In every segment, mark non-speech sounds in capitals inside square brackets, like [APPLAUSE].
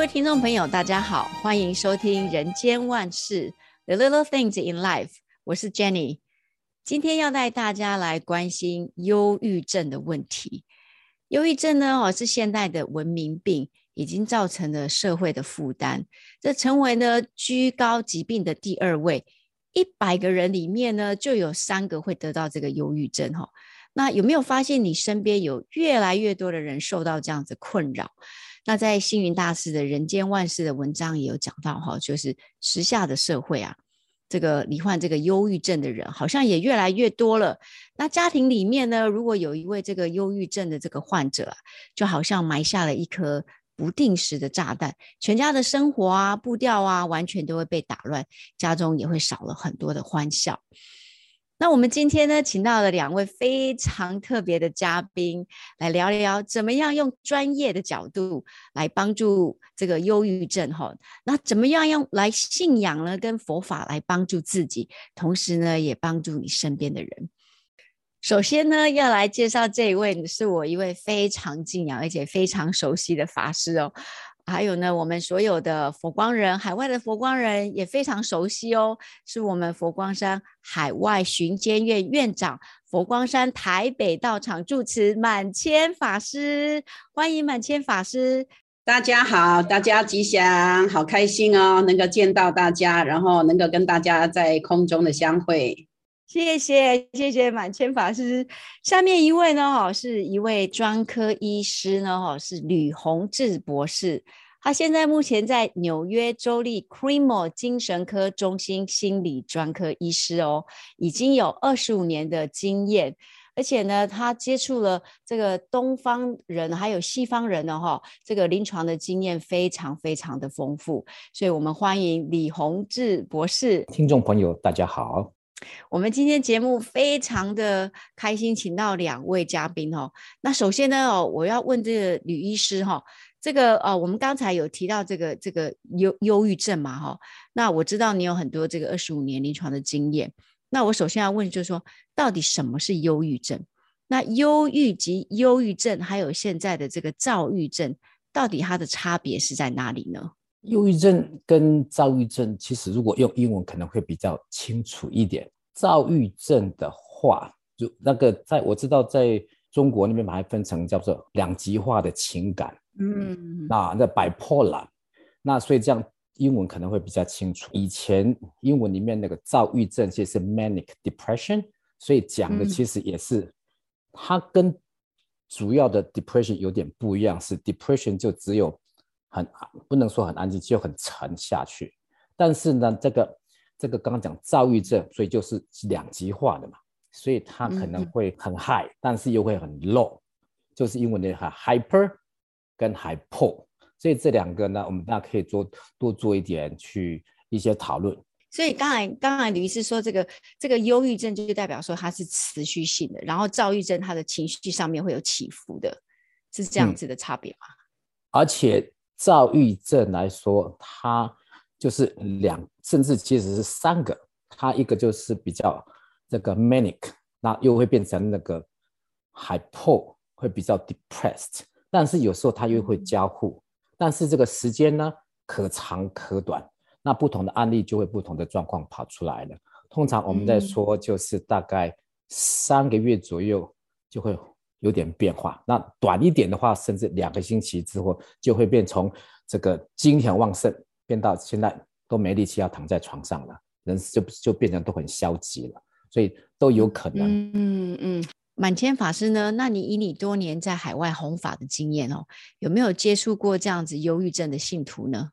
各位听众朋友，大家好，欢迎收听《人间万事 The Little Things in Life》，我是 Jenny，今天要带大家来关心忧郁症的问题。忧郁症呢，哦，是现代的文明病，已经造成了社会的负担，这成为呢居高疾病的第二位。一百个人里面呢，就有三个会得到这个忧郁症。哈，那有没有发现你身边有越来越多的人受到这样子困扰？那在星云大师的人间万事的文章也有讲到，哈，就是时下的社会啊，这个罹患这个忧郁症的人好像也越来越多了。那家庭里面呢，如果有一位这个忧郁症的这个患者啊，就好像埋下了一颗。不定时的炸弹，全家的生活啊、步调啊，完全都会被打乱，家中也会少了很多的欢笑。那我们今天呢，请到了两位非常特别的嘉宾，来聊聊怎么样用专业的角度来帮助这个忧郁症哈。那怎么样用来信仰呢？跟佛法来帮助自己，同时呢，也帮助你身边的人。首先呢，要来介绍这一位是我一位非常敬仰而且非常熟悉的法师哦。还有呢，我们所有的佛光人，海外的佛光人也非常熟悉哦，是我们佛光山海外巡监院院长、佛光山台北道场住持满谦法师。欢迎满谦法师。大家好，大家吉祥，好开心哦，能够见到大家，然后能够跟大家在空中的相会。谢谢谢谢满谦法师。下面一位呢，哈，是一位专科医师呢，哈，是吕宏志博士。他现在目前在纽约州立 c r e m o 精神科中心心理专科医师哦，已经有二十五年的经验，而且呢，他接触了这个东方人还有西方人呢，哈，这个临床的经验非常非常的丰富。所以我们欢迎李宏志博士。听众朋友，大家好。我们今天节目非常的开心，请到两位嘉宾哦。那首先呢，哦，我要问这个吕医师哈，这个呃，我们刚才有提到这个这个忧忧郁症嘛哈。那我知道你有很多这个二十五年临床的经验。那我首先要问就是说，到底什么是忧郁症？那忧郁及忧郁症，还有现在的这个躁郁症，到底它的差别是在哪里呢？忧郁症跟躁郁症，其实如果用英文可能会比较清楚一点。躁郁症的话，就那个在我知道，在中国那边把它分成叫做两极化的情感，嗯，那那 bipolar，那所以这样英文可能会比较清楚。以前英文里面那个躁郁症其实是 manic depression，所以讲的其实也是、嗯、它跟主要的 depression 有点不一样，是 depression 就只有。很不能说很安静，就很沉下去。但是呢，这个这个刚刚讲躁郁症，所以就是两极化的嘛，所以它可能会很 high，嗯，但是又会很 low，就是英文的 hyper 跟 hypo。所以这两个呢，我们大家可以做多做一点去一些讨论。所以刚才刚才吕医师说，这个这个忧郁症就代表说它是持续性的，然后躁郁症它的情绪上面会有起伏的，是这样子的差别吗？嗯，而且。躁郁症来说，它就是两，甚至其实是三个。它一个就是比较这个 manic，那又会变成那个 hypo，会比较 depressed。但是有时候它又会交互，但是这个时间呢，可长可短。那不同的案例就会不同的状况跑出来了。通常我们在说，就是大概三个月左右就会。有点变化，那短一点的话，甚至两个星期之后，就会变从这个精神旺盛，变到现在都没力气要躺在床上了，人就就变成都很消极了，所以都有可能。嗯嗯嗯，满谦法师呢？那你以你多年在海外弘法的经验哦，有没有接触过这样子忧郁症的信徒呢？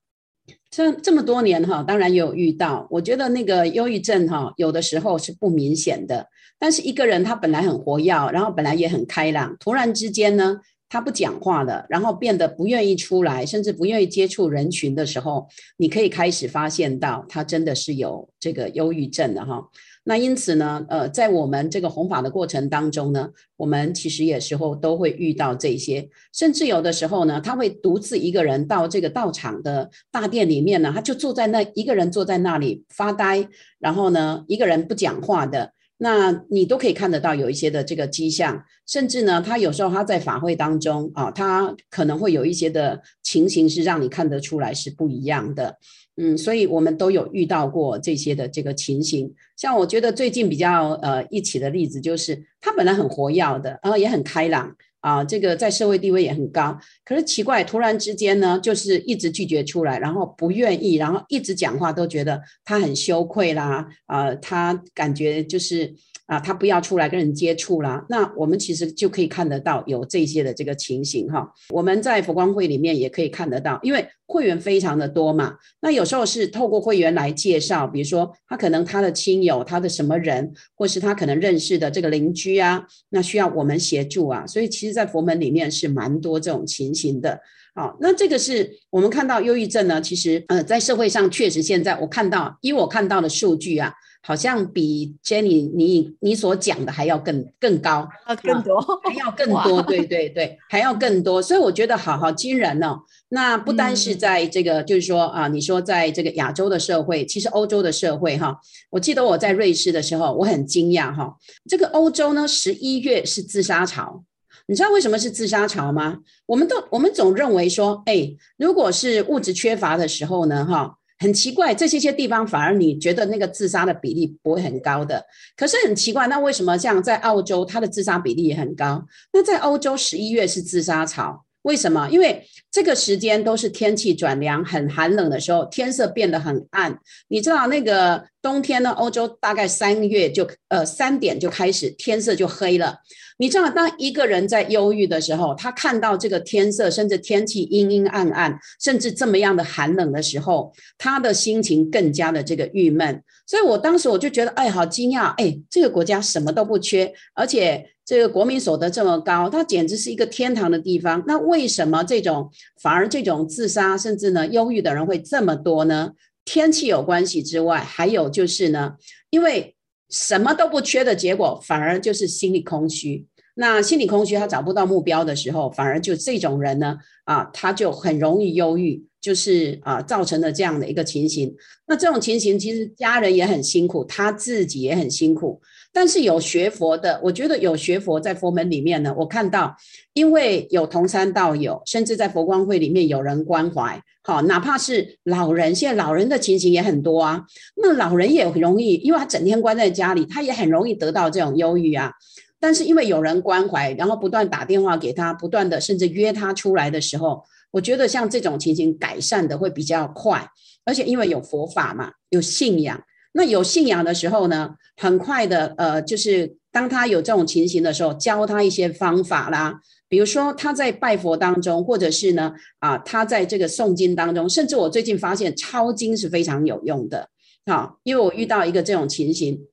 这这么多年哈，当然也有遇到。我觉得那个忧郁症哈，有的时候是不明显的。但是一个人他本来很活跃，然后本来也很开朗，突然之间呢，他不讲话了，然后变得不愿意出来，甚至不愿意接触人群的时候，你可以开始发现到他真的是有这个忧郁症的哈。那因此呢，呃，在我们这个弘法的过程当中呢，我们其实有时候都会遇到这些，甚至有的时候呢，他会独自一个人到这个道场的大殿里面呢，他就坐在那一个人坐在那里发呆，然后呢，一个人不讲话的。那你都可以看得到有一些的这个迹象，甚至呢，他有时候他在法会当中啊，他可能会有一些的情形是让你看得出来是不一样的。嗯，所以我们都有遇到过这些的这个情形。像我觉得最近比较呃一起的例子，就是他本来很活跃的，然后也很开朗啊，这个在社会地位也很高。可是奇怪，突然之间呢，就是一直拒绝出来，然后不愿意，然后一直讲话都觉得他很羞愧啦，啊，他感觉就是。啊，他不要出来跟人接触啦。那我们其实就可以看得到有这些的这个情形哈。我们在佛光会里面也可以看得到，因为会员非常的多嘛。那有时候是透过会员来介绍，比如说他可能他的亲友、他的什么人，或是他可能认识的这个邻居啊，那需要我们协助啊。所以其实，在佛门里面是蛮多这种情形的。好，那这个是我们看到忧郁症呢，其实呃，在社会上确实现在我看到，以我看到的数据啊。好像比 Jenny 你你所讲的还要更更高啊，更多 [LAUGHS] 还要更多，对对对，还要更多，所以我觉得好好惊人哦。那不单是在这个，嗯、就是说啊，你说在这个亚洲的社会，其实欧洲的社会哈，我记得我在瑞士的时候，我很惊讶哈，这个欧洲呢，十一月是自杀潮，你知道为什么是自杀潮吗？我们都我们总认为说，哎，如果是物质缺乏的时候呢，哈。很奇怪，这些些地方反而你觉得那个自杀的比例不会很高的，可是很奇怪，那为什么像在澳洲，它的自杀比例也很高？那在欧洲十一月是自杀潮，为什么？因为这个时间都是天气转凉、很寒冷的时候，天色变得很暗。你知道那个冬天呢？欧洲大概三月就呃三点就开始天色就黑了。你知道，当一个人在忧郁的时候，他看到这个天色，甚至天气阴阴暗暗，甚至这么样的寒冷的时候，他的心情更加的这个郁闷。所以我当时我就觉得，哎，好惊讶，哎，这个国家什么都不缺，而且这个国民所得这么高，它简直是一个天堂的地方。那为什么这种反而这种自杀甚至呢忧郁的人会这么多呢？天气有关系之外，还有就是呢，因为。什么都不缺的结果，反而就是心理空虚。那心理空虚，他找不到目标的时候，反而就这种人呢，啊，他就很容易忧郁，就是啊，造成了这样的一个情形。那这种情形，其实家人也很辛苦，他自己也很辛苦。但是有学佛的，我觉得有学佛在佛门里面呢，我看到，因为有同参道友，甚至在佛光会里面有人关怀，好，哪怕是老人，现在老人的情形也很多啊。那老人也很容易，因为他整天关在家里，他也很容易得到这种忧郁啊。但是因为有人关怀，然后不断打电话给他，不断的甚至约他出来的时候，我觉得像这种情形改善的会比较快，而且因为有佛法嘛，有信仰。那有信仰的时候呢，很快的，呃，就是当他有这种情形的时候，教他一些方法啦，比如说他在拜佛当中，或者是呢，啊，他在这个诵经当中，甚至我最近发现抄经是非常有用的，啊，因为我遇到一个这种情形，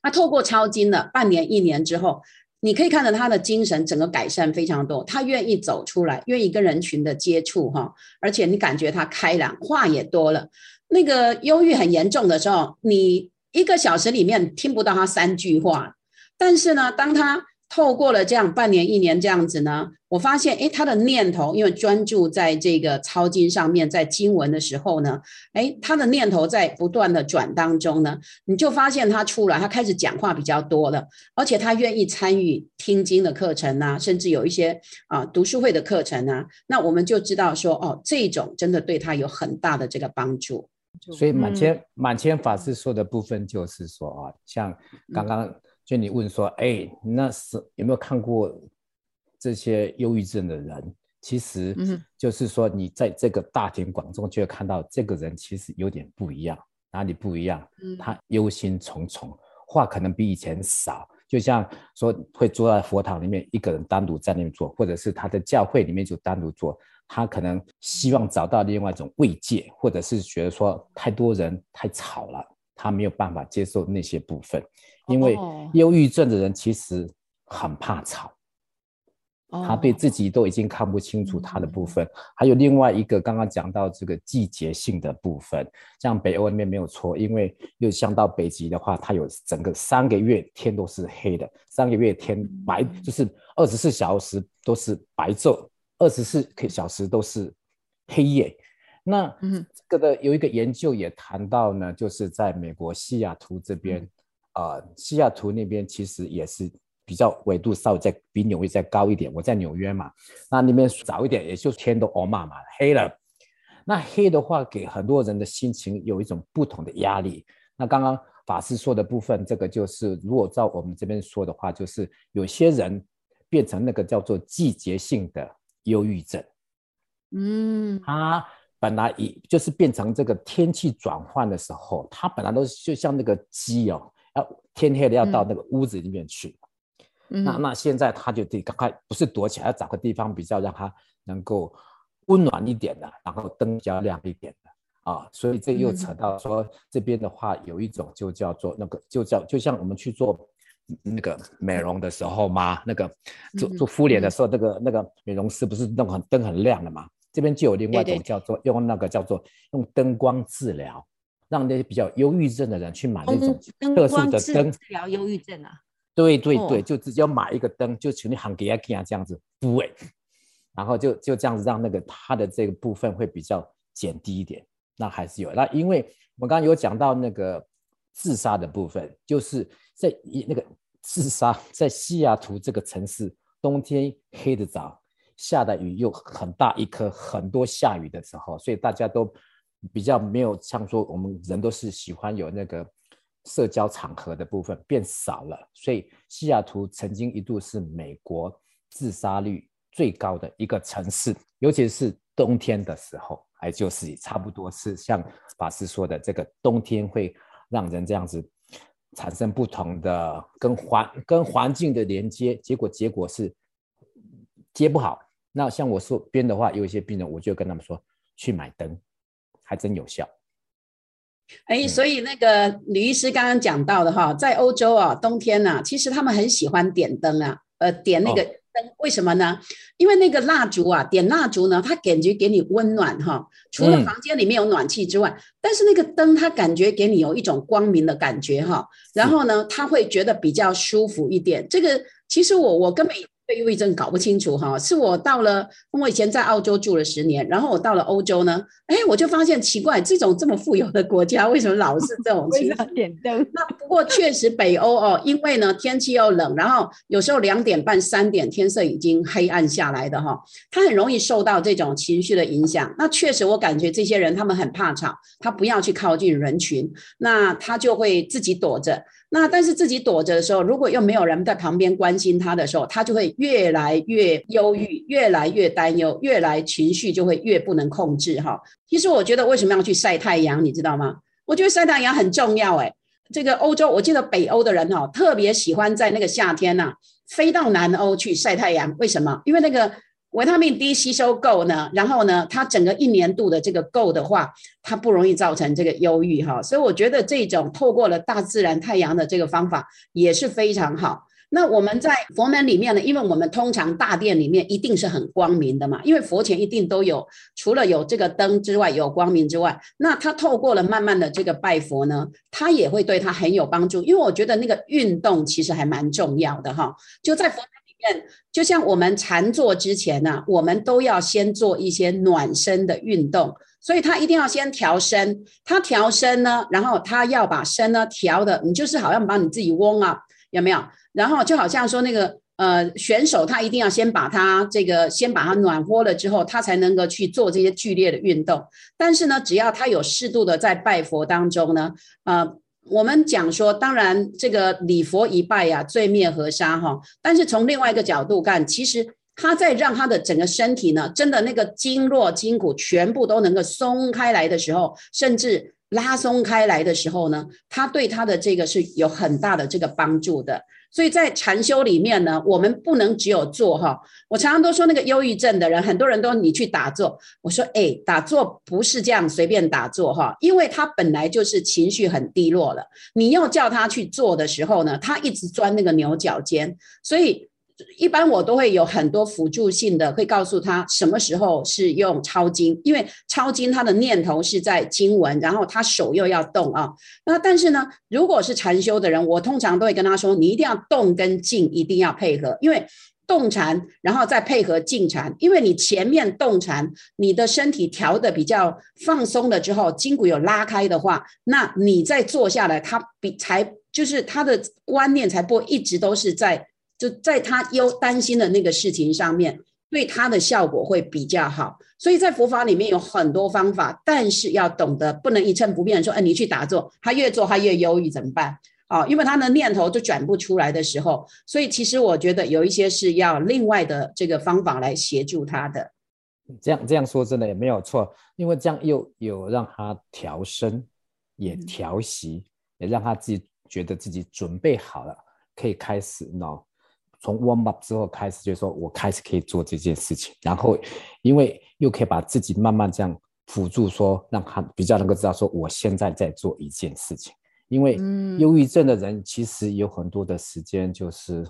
他透过抄经了半年一年之后，你可以看到他的精神整个改善非常多，他愿意走出来，愿意跟人群的接触哈，而且你感觉他开朗，话也多了。那个忧郁很严重的时候，你一个小时里面听不到他三句话，但是呢，当他透过了这样半年、一年这样子呢，我发现，诶，他的念头因为专注在这个抄经上面，在经文的时候呢，诶，他的念头在不断的转当中呢，你就发现他出来，他开始讲话比较多了，而且他愿意参与听经的课程啊，甚至有一些啊读书会的课程啊，那我们就知道说，哦，这种真的对他有很大的这个帮助。所以满谦满谦法师说的部分就是说啊，像刚刚就你问说，哎，那是有没有看过这些忧郁症的人？其实就是说你在这个大庭广众就会看到这个人其实有点不一样，哪里不一样？他忧心忡忡，话可能比以前少，就像说会坐在佛堂里面一个人单独在那边坐，或者是他的教会里面就单独坐。他可能希望找到另外一种慰藉，或者是觉得说太多人太吵了，他没有办法接受那些部分。因为忧郁症的人其实很怕吵，他对自己都已经看不清楚他的部分。还有另外一个刚刚讲到这个季节性的部分，像北欧那边没有错，因为又像到北极的话，它有整个三个月天都是黑的，三个月天白就是二十四小时都是白昼。二十四个小时都是黑夜，那这个的有一个研究也谈到呢，就是在美国西雅图这边呃，西雅图那边其实也是比较纬度稍微再比纽约再高一点。我在纽约嘛，那那边早一点，也就天都乌嘛嘛黑了。那黑的话，给很多人的心情有一种不同的压力。那刚刚法师说的部分，这个就是如果照我们这边说的话，就是有些人变成那个叫做季节性的忧郁症。嗯，他本来以就是变成这个天气转换的时候，他本来都是就像那个鸡哦。要天黑了，要到那个屋子里面去。嗯、那那现在他就得赶快，不是躲起来，要找个地方比较让他能够温暖一点的，然后灯比较亮一点的啊。所以这又扯到说、嗯、这边的话，有一种就叫做那个，就叫就像我们去做那个美容的时候嘛，那个做做敷脸的时候，那个那个美容师不是弄很灯很亮的嘛？这边就有另外一种叫做用那个叫做用灯光治疗。让那些比较忧郁症的人去买那种特殊的灯治疗忧郁症啊？对对对，就直接买一个灯，就请你喊给他看这样子敷哎，然后就就这样子让那个他的这个部分会比较减低一点。那还是有那，因为我刚刚有讲到那个自杀的部分，就是在一那个自杀在西雅图这个城市，冬天黑得早，下的雨又很大一颗，很多下雨的时候，所以大家都。比较没有像说我们人都是喜欢有那个社交场合的部分变少了，所以西雅图曾经一度是美国自杀率最高的一个城市，尤其是冬天的时候，还就是差不多是像法师说的，这个冬天会让人这样子产生不同的跟环跟环境的连接，结果结果是接不好。那像我说边的话，有一些病人，我就跟他们说去买灯。还真有效，哎，所以那个吕医师刚刚讲到的哈，在欧洲啊，冬天呢、啊，其实他们很喜欢点灯啊，呃，点那个为什么呢？因为那个蜡烛啊，点蜡烛呢，它感觉给你温暖哈，除了房间里面有暖气之外，嗯、但是那个灯它感觉给你有一种光明的感觉哈，然后呢，他会觉得比较舒服一点。这个其实我我根本。对忧郁症搞不清楚哈，是我到了，我以前在澳洲住了十年，然后我到了欧洲呢，哎，我就发现奇怪，这种这么富有的国家，为什么老是这种情况？[LAUGHS] 点灯。那不过确实北欧哦，因为呢天气又冷，然后有时候两点半、三点天色已经黑暗下来的哈，他很容易受到这种情绪的影响。那确实我感觉这些人他们很怕吵，他不要去靠近人群，那他就会自己躲着。那但是自己躲着的时候，如果又没有人在旁边关心他的时候，他就会越来越忧郁，越来越担忧，越来情绪就会越不能控制哈。其实我觉得为什么要去晒太阳，你知道吗？我觉得晒太阳很重要诶。这个欧洲，我记得北欧的人哈，特别喜欢在那个夏天呐，飞到南欧去晒太阳。为什么？因为那个。维他命 D 吸收够呢，然后呢，它整个一年度的这个够的话，它不容易造成这个忧郁哈。所以我觉得这种透过了大自然太阳的这个方法也是非常好。那我们在佛门里面呢，因为我们通常大殿里面一定是很光明的嘛，因为佛前一定都有，除了有这个灯之外，有光明之外，那他透过了慢慢的这个拜佛呢，他也会对他很有帮助。因为我觉得那个运动其实还蛮重要的哈，就在佛里面。就像我们禅坐之前呢、我们都要先做一些暖身的运动，所以他一定要先调身。他调身呢，然后他要把身呢调的，你就是好像把你自己嗡啊有没有？然后就好像说那个呃选手，他一定要先把他这个先把他暖和了之后，他才能够去做这些剧烈的运动。但是呢，只要他有适度的在拜佛当中呢，呃。我们讲说，当然这个礼佛一拜呀，罪灭河沙哈。但是从另外一个角度看，其实他在让他的整个身体呢，真的那个经络筋骨全部都能够松开来的时候，甚至拉松开来的时候呢，他对他的这个是有很大的这个帮助的。所以在禅修里面呢，我们不能只有坐哈。我常常都说，那个忧郁症的人，很多人都你去打坐，我说哎，打坐不是这样随便打坐哈，因为他本来就是情绪很低落了。你要叫他去做的时候呢，他一直钻那个牛角尖，所以。一般我都会有很多辅助性的，会告诉他什么时候是用抄经，因为抄经他的念头是在经文，然后他手又要动啊。那但是呢，如果是禅修的人，我通常都会跟他说，你一定要动跟静一定要配合，因为动禅，然后再配合静禅，因为你前面动禅，你的身体调得比较放松了之后，筋骨有拉开的话，那你再坐下来，他比才就是他的观念才不会一直都是在就在他忧担心的那个事情上面，对他的效果会比较好。所以在佛法里面有很多方法，但是要懂得不能一成不变，说，哎，你去打坐，他越做他越忧郁怎么办？啊，因为他的念头就转不出来的时候，所以其实我觉得有一些是要另外的这个方法来协助他的。这样这样说真的也没有错，因为这样又有让他调身，也调息，也让他自己觉得自己准备好了，可以开始喏。从 warm up 之后开始，就是说我开始可以做这件事情，然后因为又可以把自己慢慢这样辅助，说让他比较能够知道说我现在在做一件事情。因为忧郁症的人其实有很多的时间，就是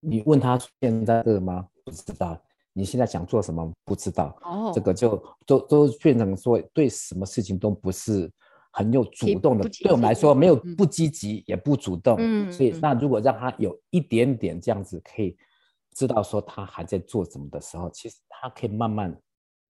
你问他现在饿吗？不知道。你现在想做什么？不知道。哦，这个就都都变成说对什么事情都不是。很有主动的，对我们来说没有不积极也不主动，嗯，所以那如果让他有一点点这样子，可以知道说他还在做什么的时候，其实他可以慢慢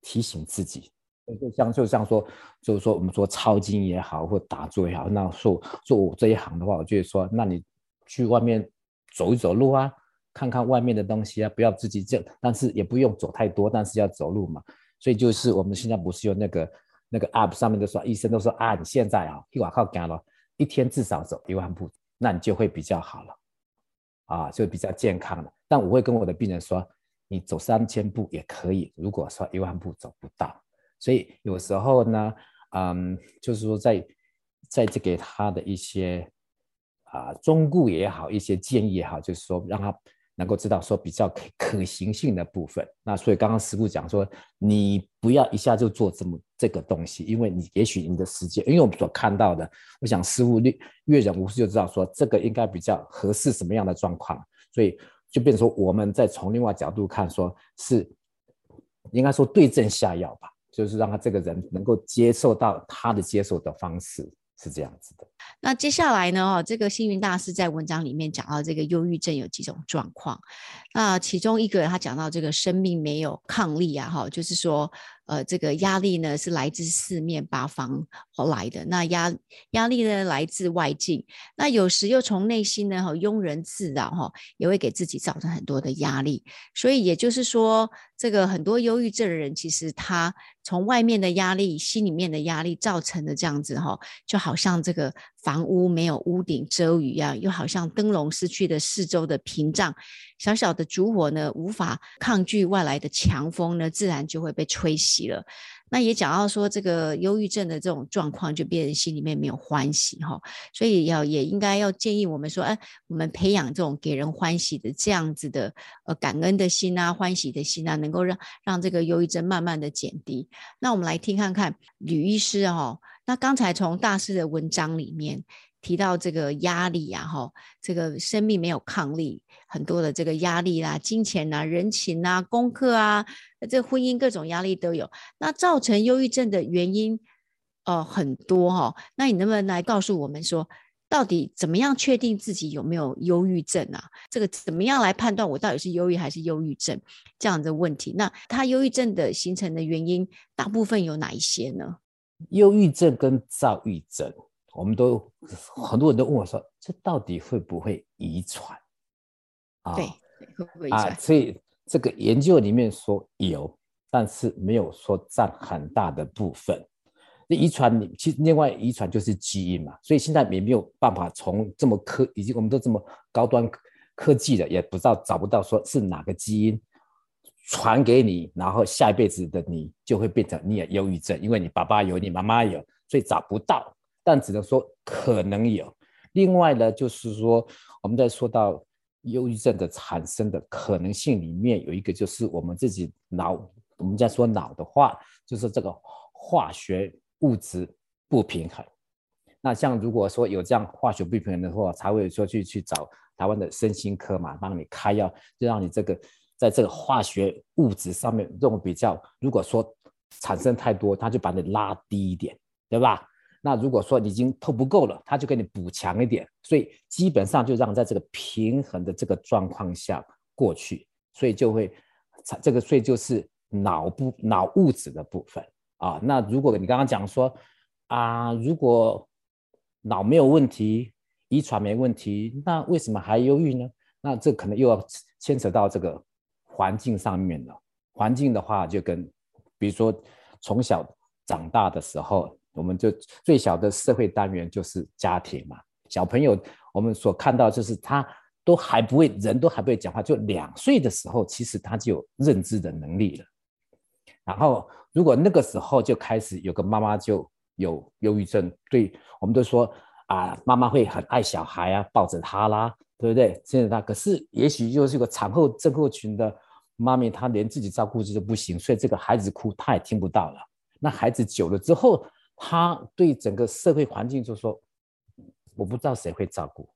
提醒自己，就像就像说，就是说我们说抄经也好，或打坐也好，那做做我这一行的话，我就是说，那你去外面走一走路啊，看看外面的东西啊，不要自己这，但是也不用走太多，但是要走路嘛，所以就是我们现在不是有那个。那个 app 上面都说，医生都说啊，你现在啊，一瓦靠干了，一天至少走一万步，那你就会比较好了，啊，就比较健康了。但我会跟我的病人说，你走三千步也可以，如果说一万步走不到，所以有时候呢，嗯，就是说在在这给他的一些啊忠告也好，一些建议也好，就是说让他。能够知道说比较可可行性的部分，那所以刚刚师傅讲说，你不要一下就做这么这个东西，因为你也许你的时间，因为我们所看到的，我想师傅阅阅人无数就知道说这个应该比较合适什么样的状况，所以就变成说我们再从另外角度看，说是应该说对症下药吧，就是让他这个人能够接受到他的接受的方式是这样子的。那接下来呢？哦，这个星云大师在文章里面讲到这个忧郁症有几种状况。那其中一个他讲到这个生命没有抗力啊，哈，就是说。呃，这个压力呢是来自四面八方而来的。那压压力呢来自外境，那有时又从内心呢哈庸人自扰哈，也会给自己造成很多的压力。所以也就是说，这个很多忧郁症的人，其实他从外面的压力、心里面的压力造成的这样子哈，就好像这个房屋没有屋顶遮雨一样，又好像灯笼失去了四周的屏障。小小的烛火呢，无法抗拒外来的强风呢，自然就会被吹熄了。那也讲到说，这个忧郁症的这种状况，就变成心里面没有欢喜哈。所以要也应该要建议我们说，哎，我们培养这种给人欢喜的这样子的呃感恩的心啊，欢喜的心啊，能够让让这个忧郁症慢慢的减低。那我们来听看看吕医师哈。那刚才从大师的文章里面。提到这个压力啊，哈，这个生命没有抗力，很多的这个压力啦、啊，金钱啊、人情啊、功课啊，这婚姻各种压力都有。那造成忧郁症的原因，呃，很多哈。那你能不能来告诉我们说，到底怎么样确定自己有没有忧郁症啊？这个怎么样来判断我到底是忧郁还是忧郁症这样的问题？那他忧郁症的形成的原因，大部分有哪一些呢？忧郁症跟躁郁症。我们都很多人都问我说：“这到底会不会遗传？”啊，对，会不会遗传？啊，所以这个研究里面说有，但是没有说占很大的部分。那遗传，其实另外遗传就是基因嘛，所以现在也没有办法从这么科，以及我们都这么高端科技了，也不知道找不到说是哪个基因传给你，然后下一辈子的你就会变成你有忧郁症，因为你爸爸有，你妈妈有，所以找不到。但只能说可能有。另外呢，就是说我们在说到忧郁症的产生的可能性里面，有一个就是我们自己脑，我们在说脑的话，就是这个化学物质不平衡。那像如果说有这样化学不平衡的话，才会说去去找台湾的身心科嘛，帮你开药，就让你这个在这个化学物质上面这种比较，如果说产生太多，他就把你拉低一点，对吧？那如果说已经透不够了，他就给你补强一点，所以基本上就让在这个平衡的这个状况下过去，所以就会，这个所以就是脑部脑物质的部分啊。那如果你刚刚讲说啊，如果脑没有问题，遗传没问题，那为什么还忧郁呢？那这可能又要牵扯到这个环境上面的。环境的话，就跟比如说从小长大的时候，我们就最小的社会单元就是家庭嘛。小朋友，我们所看到就是他都还不会，人都还不会讲话，就两岁的时候，其实他就有认知的能力了。然后，如果那个时候就开始有个妈妈就有忧郁症，对，我们都说啊，妈妈会很爱小孩啊，抱着他啦，对不对？现在他可是也许就是个产后症候群的妈咪，她连自己照顾自己都不行，所以这个孩子哭她也听不到了。那孩子久了之后，他对整个社会环境就说，我不知道谁会照顾，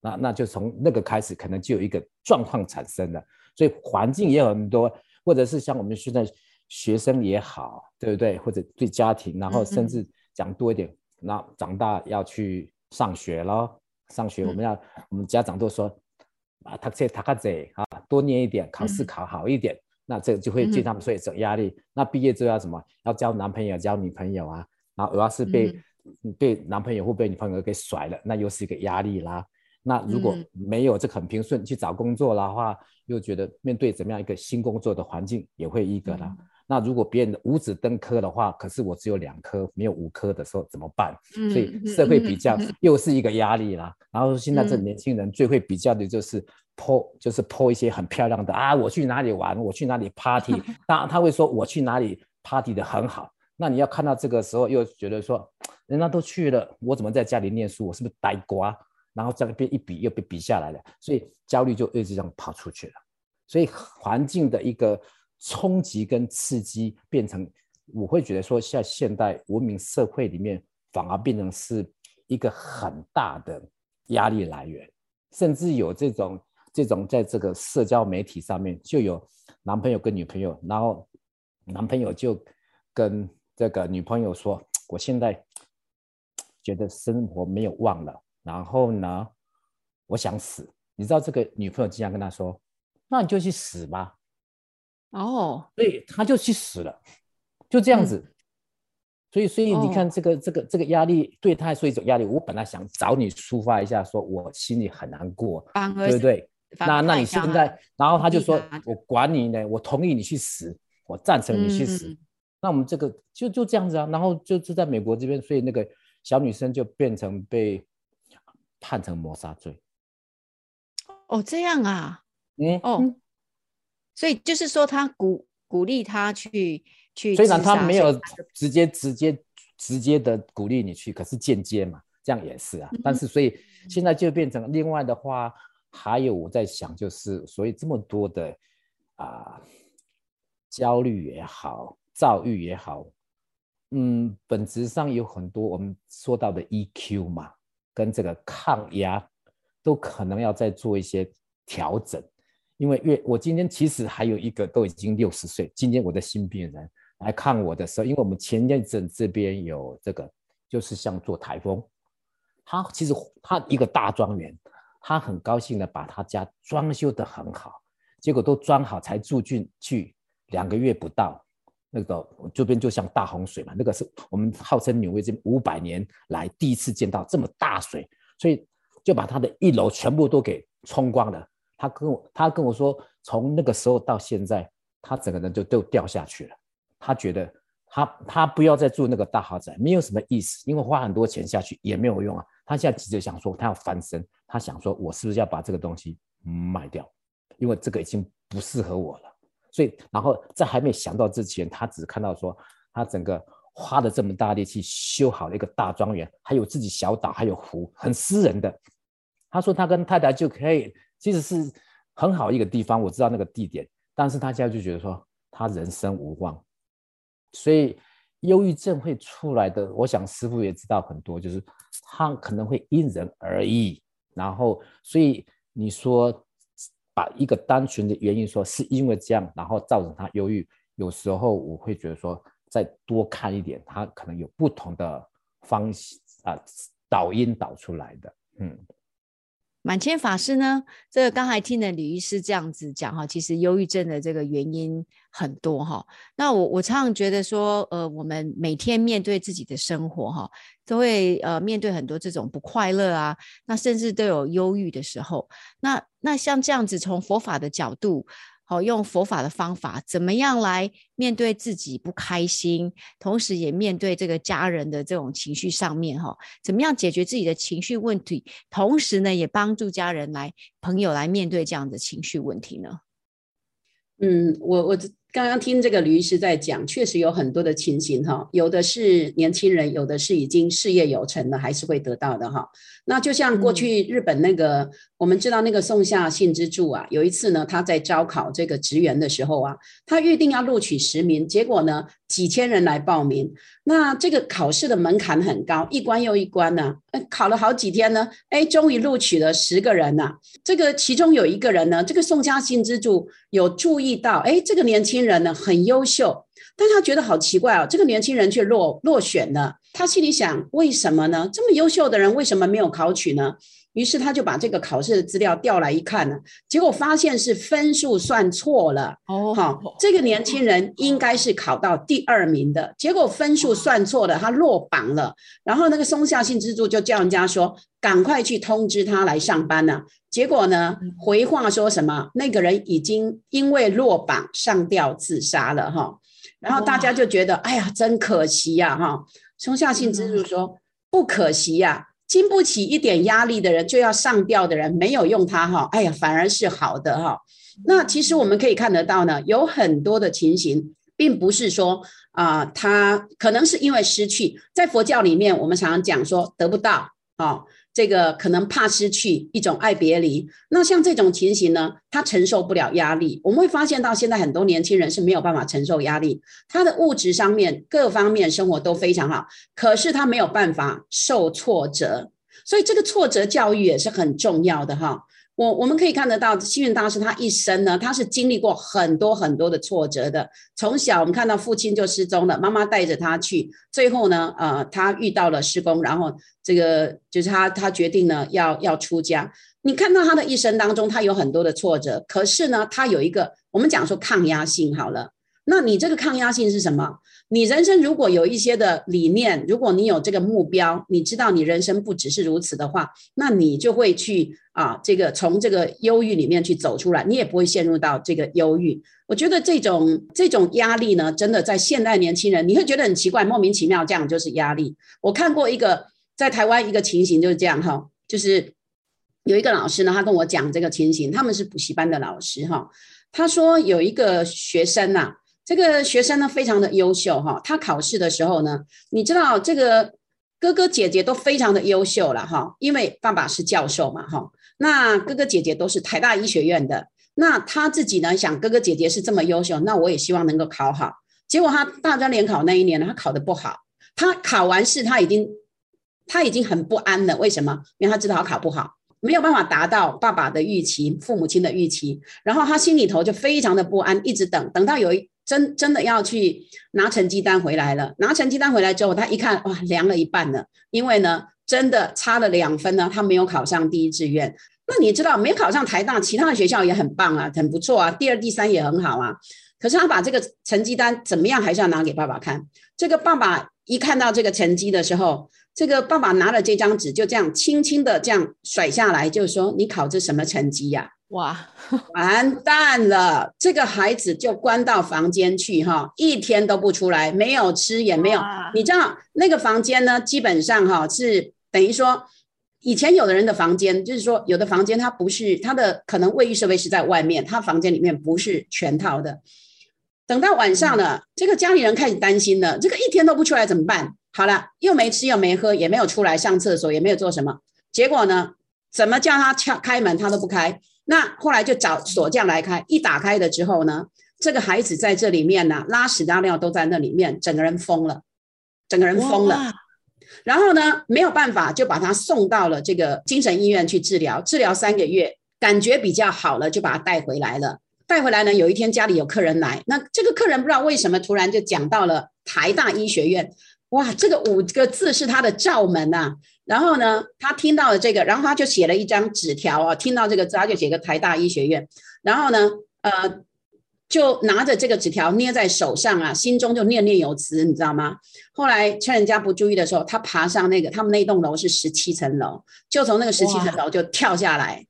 那那就从那个开始，可能就有一个状况产生了。所以环境也有很多，或者是像我们现在。学生也好，对不对？或者对家庭，然后甚至讲多一点，那、嗯嗯、长大要去上学咯。上学我们要，嗯、我们家长都说啊，读书读个贼啊，多念一点，考试考好一点，嗯、那这个就会对他们所以有压力。嗯、那毕业之后要什么？要交男朋友、交女朋友啊。然后我要是被、嗯、被男朋友或被女朋友给甩了，那又是一个压力啦。那如果没有这很平顺去找工作的话，又觉得面对怎么样一个新工作的环境，也会一个啦。嗯那如果别人五子登科的话，可是我只有两科，没有五科的时候怎么办？所以社会比较又是一个压力啦。然后现在这年轻人最会比较的就是 po，就是 po 一些很漂亮的啊，我去哪里玩，我去哪里 party，[LAUGHS] 当然他会说我去哪里 party 的很好。那你要看到这个时候又觉得说，人家都去了，我怎么在家里念书？我是不是呆瓜？然后在那边一比又被比下来了，所以焦虑就一直这样跑出去了。所以环境的一个。冲击跟刺激变成，我会觉得说，在现代文明社会里面，反而变成是一个很大的压力来源，甚至有这种这种在这个社交媒体上面，就有男朋友跟女朋友，然后男朋友就跟这个女朋友说：“我现在觉得生活没有望了，然后呢，我想死。”你知道这个女朋友经常跟他说：“那你就去死吧。”哦，所以他就去死了，就这样子。嗯、所以，所以你看，这个、哦、这个、这个压力对他来说一种压力。我本来想找你抒发一下，说我心里很难过，对不对？那那你现在，然后他就说，我管你呢，我同意你去死，我赞成你去死。嗯、那我们这个就就这样子啊。然后就就在美国这边，所以那个小女生就变成被判成谋杀罪。哦，这样啊。嗯。哦。所以就是说，他鼓鼓励他去去，虽然他没有直接直接直接的鼓励你去，可是间接嘛，这样也是啊。但是所以现在就变成另外的话，还有我在想，就是所以这么多的啊焦虑也好，躁郁也好，嗯，本质上有很多我们说到的 EQ 嘛，跟这个抗压都可能要再做一些调整。因为越我今天其实还有一个都已经六十岁，今天我的新病人来看我的时候，因为我们前一阵这边有这个，就是像做台风，他其实他一个大庄园，他很高兴的把他家装修得很好，结果都装好才住进去两个月不到，那个这边就像大洪水嘛，那个是我们号称纽约这五百年来第一次见到这么大水，所以就把他的一楼全部都给冲光了。他跟我，他跟我说，从那个时候到现在，他整个人就都掉下去了。他觉得他他不要再住那个大豪宅，没有什么意思，因为花很多钱下去也没有用啊。他现在急着想说，他要翻身，他想说，我是不是要把这个东西卖掉？因为这个已经不适合我了。所以，然后在还没想到之前，他只看到说，他整个花了这么大力气修好了一个大庄园，还有自己小岛，还有湖，很私人的。他说他跟太太就可以。其实是很好一个地方，我知道那个地点，但是他现在就觉得说他人生无望，所以忧郁症会出来的。我想师傅也知道很多，就是他可能会因人而异。然后，所以你说把一个单纯的原因说是因为这样，然后造成他忧郁，有时候我会觉得说再多看一点，他可能有不同的方式啊导因导出来的，嗯。满谦法师呢？这个刚才听了李医师这样子讲哈，其实忧郁症的这个原因很多哈。那我我常常觉得说，呃，我们每天面对自己的生活哈，都会呃面对很多这种不快乐啊，那甚至都有忧郁的时候。那那像这样子，从佛法的角度。好，用佛法的方法，怎么样来面对自己不开心，同时也面对这个家人的这种情绪上面，哈，怎么样解决自己的情绪问题，同时呢，也帮助家人来、朋友来面对这样的情绪问题呢？嗯，我我。刚刚听这个吕医师在讲，确实有很多的情形哈，有的是年轻人，有的是已经事业有成了，还是会得到的哈。那就像过去日本那个，嗯、我们知道那个松下幸之助啊，有一次呢，他在招考这个职员的时候啊，他预定要录取十名，结果呢，几千人来报名，那这个考试的门槛很高，一关又一关呢、啊，考了好几天呢，哎，终于录取了十个人呐、这个其中有一个人呢，这个松下幸之助有注意到，哎，这个年轻人呢很优秀，但他觉得好奇怪哦，这个年轻人却落落选了。他心里想，为什么呢？这么优秀的人为什么没有考取呢？于是他就把这个考试的资料调来一看呢，结果发现是分数算错了。哦，好，这个年轻人应该是考到第二名的，结果分数算错了，他落榜了。然后那个松下幸之助就叫人家说，赶快去通知他来上班了。结果呢，回话说什么？那个人已经因为落榜上吊自杀了。哈，然后大家就觉得，哎呀，真可惜呀。哈，松下幸之助说，不可惜呀。经不起一点压力的人，就要上吊的人，没有用它哈，哎呀，反而是好的哈。那其实我们可以看得到呢，有很多的情形，并不是说啊、他可能是因为失去，在佛教里面，我们常常讲说得不到啊。这个可能怕失去一种爱别离，那像这种情形呢，他承受不了压力。我们会发现到现在很多年轻人是没有办法承受压力，他的物质上面各方面生活都非常好，可是他没有办法受挫折，所以这个挫折教育也是很重要的哈。我我们可以看得到，星云大师他一生呢，他是经历过很多很多的挫折的。从小我们看到父亲就失踪了，妈妈带着他去，最后呢，呃，他遇到了师公，然后这个就是他他决定呢要要出家。你看到他的一生当中，他有很多的挫折，可是呢，他有一个我们讲说抗压性好了。那你这个抗压性是什么？你人生如果有一些的理念，如果你有这个目标，你知道你人生不只是如此的话，那你就会去啊，这个从这个忧郁里面去走出来，你也不会陷入到这个忧郁。我觉得这种这种压力呢，真的在现代年轻人，你会觉得很奇怪，莫名其妙这样就是压力。我看过一个在台湾一个情形就是这样哈，就是有一个老师呢，他跟我讲这个情形，他们是补习班的老师哈，他说有一个学生呐、这个学生呢，非常的优秀哈，他考试的时候呢，你知道这个哥哥姐姐都非常的优秀了哈，因为爸爸是教授嘛哈，那哥哥姐姐都是台大医学院的，那他自己呢想哥哥姐姐是这么优秀，那我也希望能够考好，结果他大专联考那一年呢，他考得不好，他考完试他已经他已经很不安了，为什么？因为他知道他考不好，没有办法达到爸爸的预期，父母亲的预期，然后他心里头就非常的不安，一直等，等到有一。真真的要去拿成绩单回来了，拿成绩单回来之后，他一看，哇，凉了一半了，因为呢，真的差了两分呢，他没有考上第一志愿。那你知道，没考上台大，其他的学校也很棒啊，很不错啊，第二、第三也很好啊。可是他把这个成绩单怎么样，还是要拿给爸爸看。这个爸爸一看到这个成绩的时候，这个爸爸拿了这张纸，就这样轻轻的这样甩下来，就说：“你考这什么成绩呀？”哇，完蛋了！这个孩子就关到房间去哈，一天都不出来，没有吃也没有。你知道那个房间呢？基本上哈是等于说，以前有的人的房间，就是说有的房间它不是它的，可能卫浴设备是在外面，他房间里面不是全套的。等到晚上了，这个家里人开始担心了，这个一天都不出来怎么办？好了，又没吃又没喝，也没有出来上厕所，也没有做什么。结果呢，怎么叫他敲开门，他都不开。那后来就找锁匠来开，一打开了之后呢，这个孩子在这里面呢、啊，拉屎拉尿都在那里面，整个人疯了，整个人疯了。然后呢，没有办法，就把他送到了这个精神医院去治疗，治疗三个月，感觉比较好了，就把他带回来了。带回来呢，有一天家里有客人来，那这个客人不知道为什么突然就讲到了台大医学院。哇，这个五个字是他的罩门呐、啊。然后呢，他听到了这个，然后他就写了一张纸条啊，听到这个字，他就写个台大医学院。然后呢，呃，就拿着这个纸条捏在手上啊，心中就念念有词，你知道吗？后来趁人家不注意的时候，他爬上那个他们那栋楼是十七层楼，就从那个十七层楼就跳下来，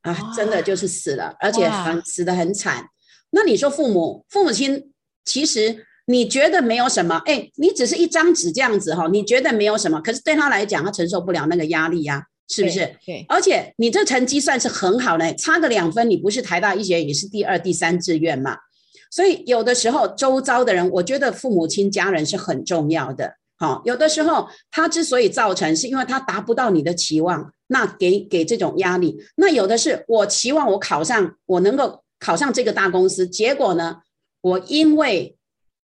啊，真的就是死了，而且很死得很惨。那你说父母父母亲其实。你觉得没有什么？哎，你只是一张纸这样子哈，你觉得没有什么？可是对他来讲，他承受不了那个压力呀，是不是？对。对，而且你这成绩算是很好嘞，差个两分，你不是台大医学院，也是第二、第三志愿嘛。所以有的时候，周遭的人，我觉得父母亲、家人是很重要的。好，有的时候他之所以造成，是因为他达不到你的期望，那给给这种压力。那有的是我期望我考上，我能够考上这个大公司，结果呢，我因为。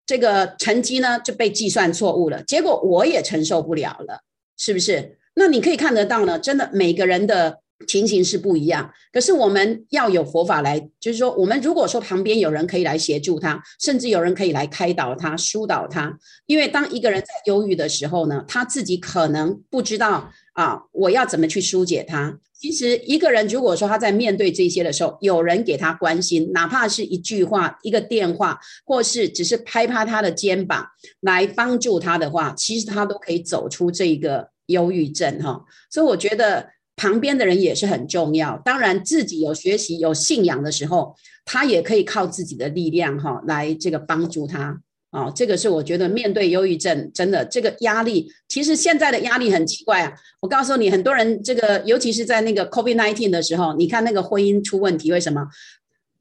这个成绩呢就被计算错误了，结果我也承受不了了，是不是？那你可以看得到呢，真的每个人的情形是不一样。可是我们要有佛法来，就是说，我们如果说旁边有人可以来协助他，甚至有人可以来开导他、疏导他，因为当一个人在忧郁的时候呢，他自己可能不知道啊，我要怎么去疏解他。其实一个人如果说他在面对这些的时候，有人给他关心，哪怕是一句话、一个电话，或是只是拍拍他的肩膀来帮助他的话，其实他都可以走出这一个忧郁症哈。所以我觉得旁边的人也是很重要。当然自己有学习、有信仰的时候，他也可以靠自己的力量哈来这个帮助他。哦，这个是我觉得面对忧郁症，真的这个压力，其实现在的压力很奇怪啊。我告诉你，很多人这个，尤其是在那个 COVID-19 的时候，你看那个婚姻出问题，为什么？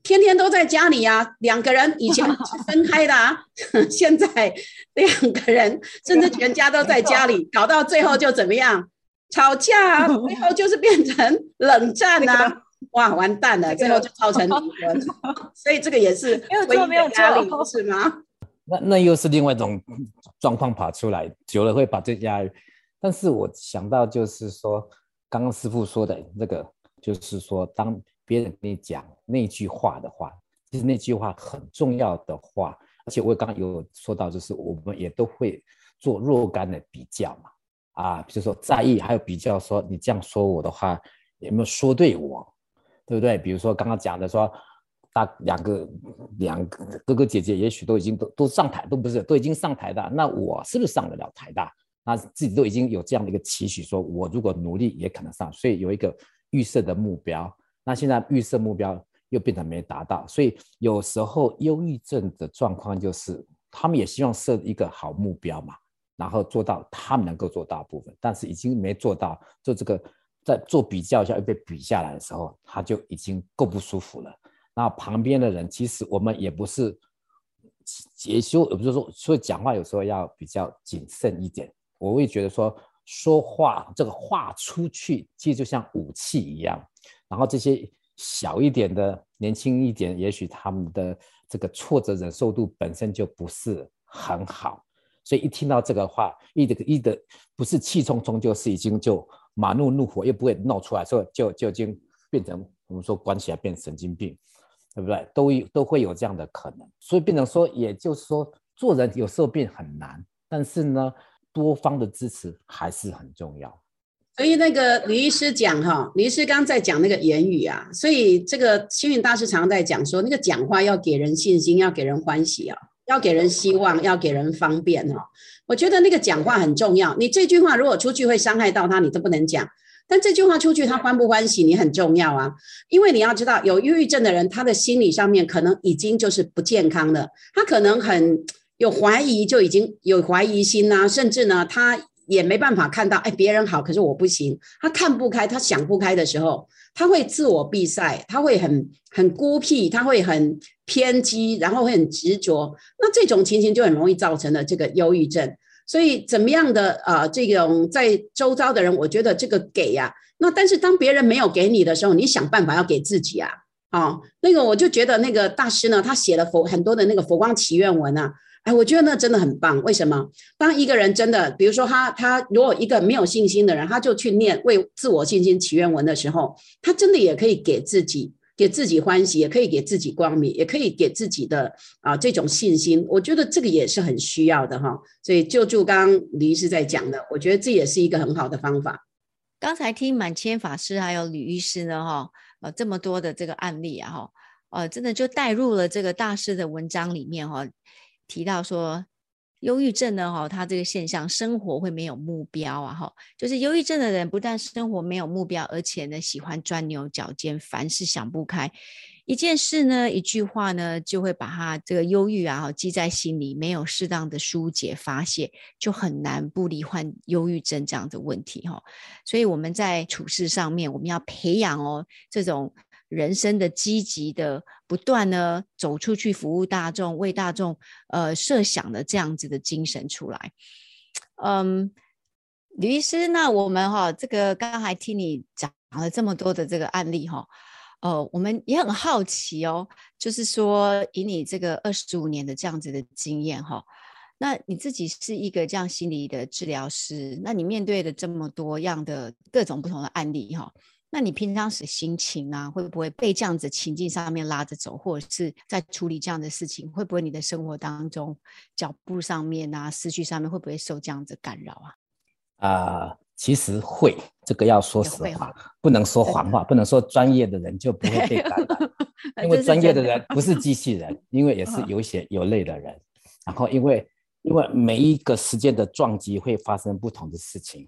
天天都在家里呀，两个人以前是分 [LAUGHS] 开的啊，[LAUGHS] 现在两个人甚至全家都在家里，搞到最后就怎么样？吵架啊，最后就是变成冷战啊，[LAUGHS] 哇，完蛋了，最后就造成离婚。所以这个也是没有做没有压力，是吗？那那又是另外一种状况跑出来，久了会把这压力。但是我想到就是说，刚刚师傅说的那个，就是说，当别人跟你讲那句话的话，其实那句话很重要的话，而且我刚刚有说到，就是我们也都会做若干的比较嘛，啊，比如说在意，还有比较说你这样说我的话有没有说对我，对不对？比如说刚刚讲的说。大两个两个哥哥姐姐也许都已经都都上台，都不是都已经上台大，那我是不是上得了台大？那自己都已经有这样的一个期许，说我如果努力也可能上，所以有一个预设的目标。那现在预设目标又变成没达到，所以有时候忧郁症的状况就是，他们也希望设一个好目标嘛，然后做到他们能够做到的部分，但是已经没做到，就这个在做比较一下又被比下来的时候，他就已经够不舒服了。那旁边的人，其实我们也不是结修，也不是说，所以讲话有时候要比较谨慎一点。我会觉得说，说话这个话出去，其实就像武器一样。然后这些小一点的、年轻一点，也许他们的这个挫折忍受度本身就不是很好，所以一听到这个话，一的一的不是气冲冲，就是已经就马怒怒火又不会闹出来，所以就就已经变成我们说关起来变神经病。对不对？都都会有这样的可能，所以变成说，也就是说，做人有时候变很难，但是呢，多方的支持还是很重要。所以那个李医师讲哈，李医师刚在讲那个言语啊，所以这个星云大师常常在讲说，那个讲话要给人信心，要给人欢喜啊，要给人希望，要给人方便哈。我觉得那个讲话很重要，你这句话如果出去会伤害到他，你都不能讲。但这句话出去，他欢不欢喜你很重要啊，因为你要知道，有忧郁症的人，他的心理上面可能已经就是不健康了，他可能很有怀疑，就已经有怀疑心呐，甚至呢，他也没办法看到，哎，别人好，可是我不行，他看不开，他想不开的时候，他会自我闭塞，他会很很孤僻，他会很偏激，然后会很执着，那这种情形就很容易造成了这个忧郁症。所以怎么样的啊、这种在周遭的人，我觉得这个给呀、啊，那但是当别人没有给你的时候，你想办法要给自己啊，啊、那个我就觉得那个大师呢，他写了佛很多的那个佛光祈愿文啊，哎，我觉得那真的很棒。为什么？当一个人真的，比如说他他如果一个没有信心的人，他就去念为自我信心祈愿文的时候，他真的也可以给自己给自己欢喜，也可以给自己光明，也可以给自己的啊这种信心。我觉得这个也是很需要的哈。所以就就刚刚李医师在讲的，我觉得这也是一个很好的方法。刚才听满谦法师还有吕医师呢哈，呃这么多的这个案例啊哈，呃真的就带入了这个大师的文章里面哈，提到说。忧郁症呢，哈，他这个现象，生活会没有目标啊，哈，就是忧郁症的人不但生活没有目标，而且呢，喜欢钻牛角尖，凡事想不开，一件事呢，一句话呢，就会把他这个忧郁啊，记在心里，没有适当的疏解发泄，就很难不罹患忧郁症这样的问题，哈，所以我们在处事上面，我们要培养哦这种。人生的积极的不断呢，走出去服务大众，为大众呃设想的这样子的精神出来。嗯，李医师，那我们哈这个刚才听你讲了这么多的这个案例哈，呃，我们也很好奇哦，就是说以你这个二十五年的这样子的经验哈，那你自己是一个这样心理的治疗师，那你面对的这么多样的各种不同的案例哈。那你平常时心情啊，会不会被这样子情境上面拉着走，或者是在处理这样的事情，会不会你的生活当中脚步上面啊，思绪上面会不会受这样子干扰啊？啊、呃，其实会，这个要说实话，不能说谎话，不能说专业的人就不会被干扰，[LAUGHS] 因为专业的人不是机器人，[LAUGHS] 因为也是有血有泪的人，然后因为因为每一个时间的撞击会发生不同的事情。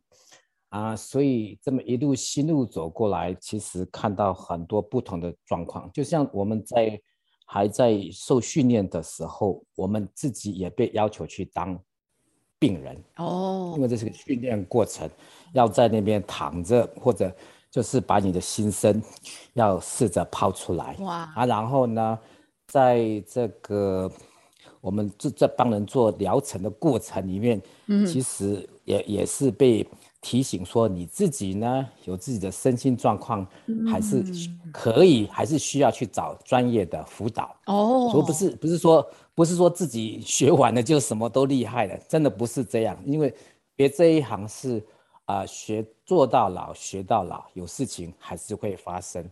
啊，所以这么一路心路走过来，其实看到很多不同的状况。就像我们在还在受训练的时候，我们自己也被要求去当病人哦，因为这是个训练过程，要在那边躺着，或者就是把你的心声要试着抛出来哇啊，然后呢，在这个我们这这帮人做疗程的过程里面，嗯，其实也也是被。提醒说你自己呢，有自己的身心状况，还是可以，还是需要去找专业的辅导哦。所以不是不是说不是说自己 [LAUGHS] 学完了就什么都厉害了，真的不是这样。因为别这一行是啊、呃，学做到老学到老，有事情还是会发生。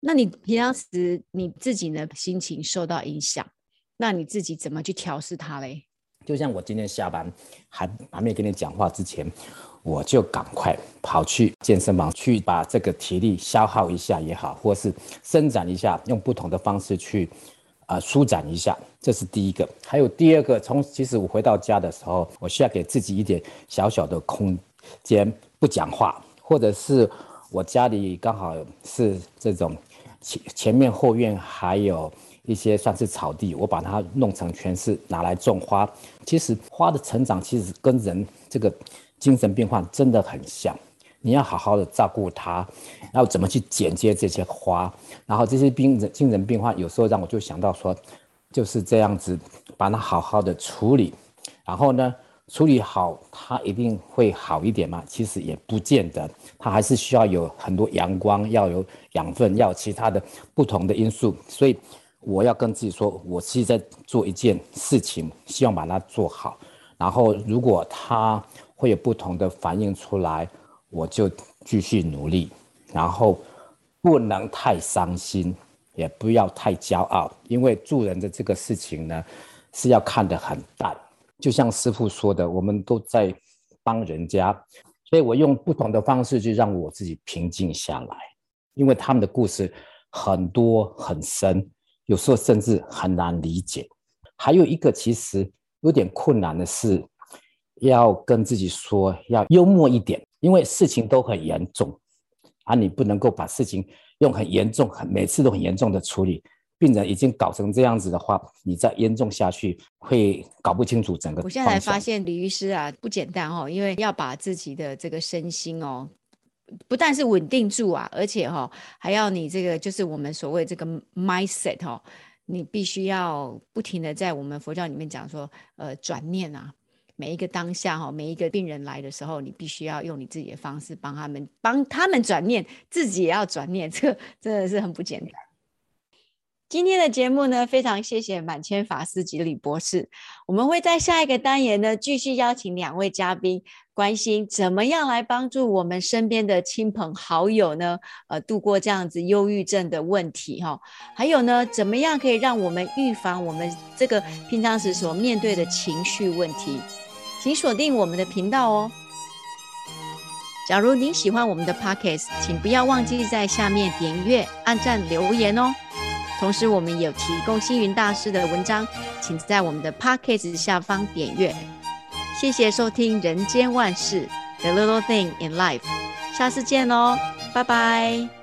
那你平常时你自己呢，心情受到影响，那你自己怎么去调试它嘞？就像我今天下班还还没跟你讲话之前。我就赶快跑去健身房去把这个体力消耗一下也好，或是伸展一下，用不同的方式去啊、舒展一下，这是第一个。还有第二个，从其实我回到家的时候，我需要给自己一点小小的空间，不讲话，或者是我家里刚好是这种前前面后院还有一些算是草地，我把它弄成全是拿来种花。其实花的成长其实跟人这个。精神病患真的很像，你要好好的照顾他，要怎么去剪接这些花，然后这些病人精神病患有时候让我就想到说，就是这样子把它好好的处理，然后呢处理好，他一定会好一点嘛？其实也不见得，他还是需要有很多阳光，要有养分，要有其他的不同的因素，所以我要跟自己说，我是在做一件事情，希望把它做好，然后如果他。会有不同的反应出来，我就继续努力，然后不能太伤心，也不要太骄傲，因为助人的这个事情呢，是要看得很淡。就像师傅说的，我们都在帮人家，所以我用不同的方式去让我自己平静下来，因为他们的故事很多很深，有时候甚至很难理解。还有一个其实有点困难的是。要跟自己说，要幽默一点，因为事情都很严重，啊，你不能够把事情用很严重、很每次都很严重的处理。病人已经搞成这样子的话，你再严重下去会搞不清楚整个。我现在才发现李医师啊不简单哦，因为要把自己的这个身心哦，不但是稳定住啊，而且哈、哦、还要你这个就是我们所谓这个 mindset 哦，你必须要不停的在我们佛教里面讲说，呃，转念啊。每一个当下哈，每一个病人来的时候，你必须要用你自己的方式帮他们，帮他们转念，自己也要转念，这个真的是很不简单。今天的节目呢，非常谢谢满谦法师及李博士。我们会在下一个单元呢，继续邀请两位嘉宾，关心怎么样来帮助我们身边的亲朋好友呢，呃，度过这样子忧郁症的问题哈。还有呢，怎么样可以让我们预防我们这个平常时所面对的情绪问题？请锁定我们的频道哦。假如您喜欢我们的 Podcast，请不要忘记在下面点阅、按赞、留言哦。同时，我们有提供星云大师的文章，请在我们的 Podcast 下方点阅。谢谢收听《人间万事》The Little Thing in Life，下次见喽，拜拜。